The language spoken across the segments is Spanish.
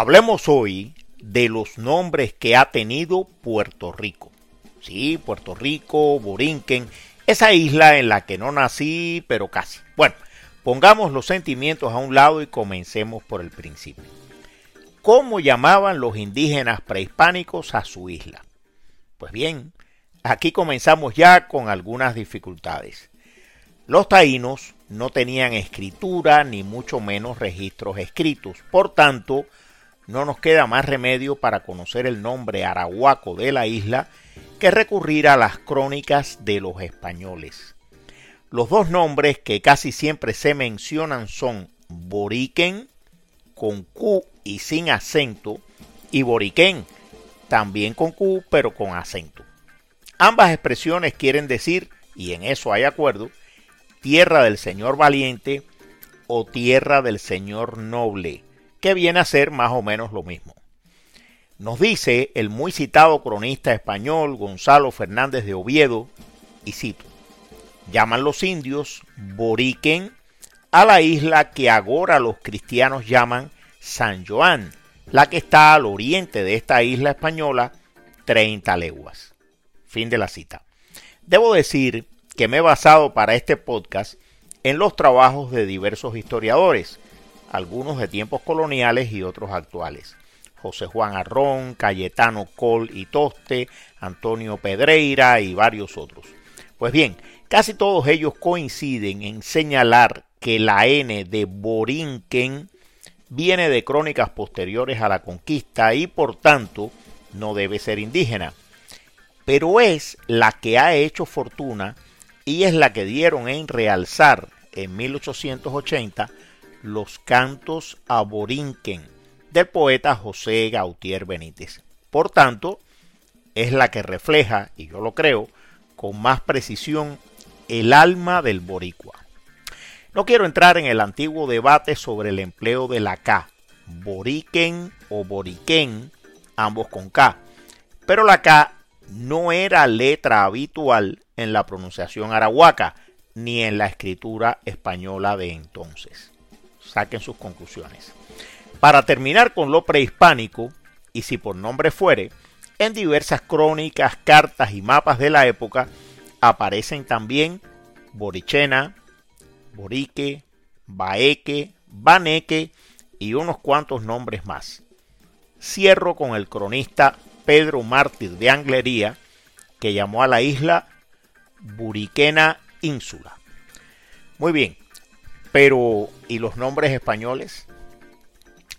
Hablemos hoy de los nombres que ha tenido Puerto Rico. Sí, Puerto Rico, Borinquen, esa isla en la que no nací, pero casi. Bueno, pongamos los sentimientos a un lado y comencemos por el principio. ¿Cómo llamaban los indígenas prehispánicos a su isla? Pues bien, aquí comenzamos ya con algunas dificultades. Los taínos no tenían escritura ni mucho menos registros escritos. Por tanto, no nos queda más remedio para conocer el nombre arahuaco de la isla que recurrir a las crónicas de los españoles. Los dos nombres que casi siempre se mencionan son Boriquen, con Q y sin acento, y Boriquén, también con Q pero con acento. Ambas expresiones quieren decir, y en eso hay acuerdo, tierra del señor valiente o tierra del señor noble que viene a ser más o menos lo mismo. Nos dice el muy citado cronista español Gonzalo Fernández de Oviedo, y cito, llaman los indios Boriquen a la isla que ahora los cristianos llaman San Joan, la que está al oriente de esta isla española, 30 leguas. Fin de la cita. Debo decir que me he basado para este podcast en los trabajos de diversos historiadores, algunos de tiempos coloniales y otros actuales. José Juan Arrón, Cayetano Col y Toste, Antonio Pedreira y varios otros. Pues bien, casi todos ellos coinciden en señalar que la N de Borinquen viene de crónicas posteriores a la conquista y por tanto no debe ser indígena, pero es la que ha hecho fortuna y es la que dieron en realzar en 1880 los cantos a Borinquen del poeta José Gautier Benítez. Por tanto, es la que refleja, y yo lo creo, con más precisión el alma del boricua. No quiero entrar en el antiguo debate sobre el empleo de la K, boriquen o boriquen, ambos con K, pero la K no era letra habitual en la pronunciación arahuaca ni en la escritura española de entonces saquen sus conclusiones. Para terminar con lo prehispánico, y si por nombre fuere, en diversas crónicas, cartas y mapas de la época aparecen también Borichena, Borique, Baeque, Baneque y unos cuantos nombres más. Cierro con el cronista Pedro Mártir de Anglería, que llamó a la isla Buriquena Ínsula. Muy bien, pero, ¿y los nombres españoles?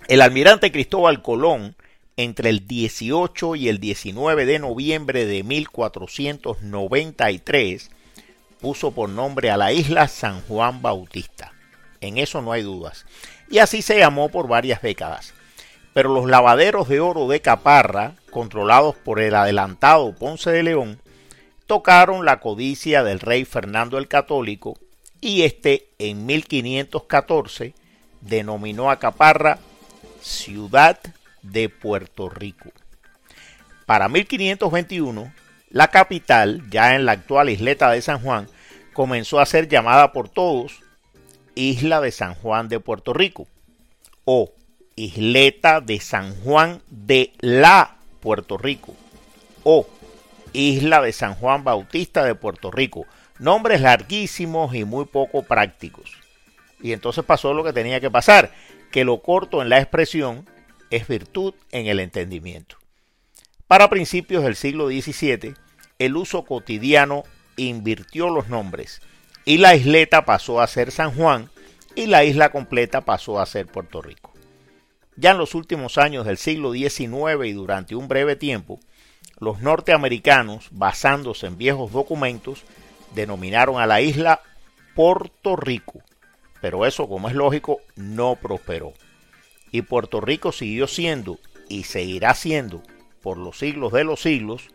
El almirante Cristóbal Colón, entre el 18 y el 19 de noviembre de 1493, puso por nombre a la isla San Juan Bautista. En eso no hay dudas. Y así se llamó por varias décadas. Pero los lavaderos de oro de Caparra, controlados por el adelantado Ponce de León, tocaron la codicia del rey Fernando el Católico y este en 1514 denominó a Caparra Ciudad de Puerto Rico. Para 1521, la capital, ya en la actual isleta de San Juan, comenzó a ser llamada por todos Isla de San Juan de Puerto Rico o Isleta de San Juan de la Puerto Rico o Isla de San Juan Bautista de Puerto Rico nombres larguísimos y muy poco prácticos. Y entonces pasó lo que tenía que pasar, que lo corto en la expresión es virtud en el entendimiento. Para principios del siglo XVII, el uso cotidiano invirtió los nombres y la isleta pasó a ser San Juan y la isla completa pasó a ser Puerto Rico. Ya en los últimos años del siglo XIX y durante un breve tiempo, los norteamericanos, basándose en viejos documentos, denominaron a la isla Puerto Rico, pero eso, como es lógico, no prosperó. Y Puerto Rico siguió siendo y seguirá siendo por los siglos de los siglos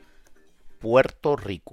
Puerto Rico.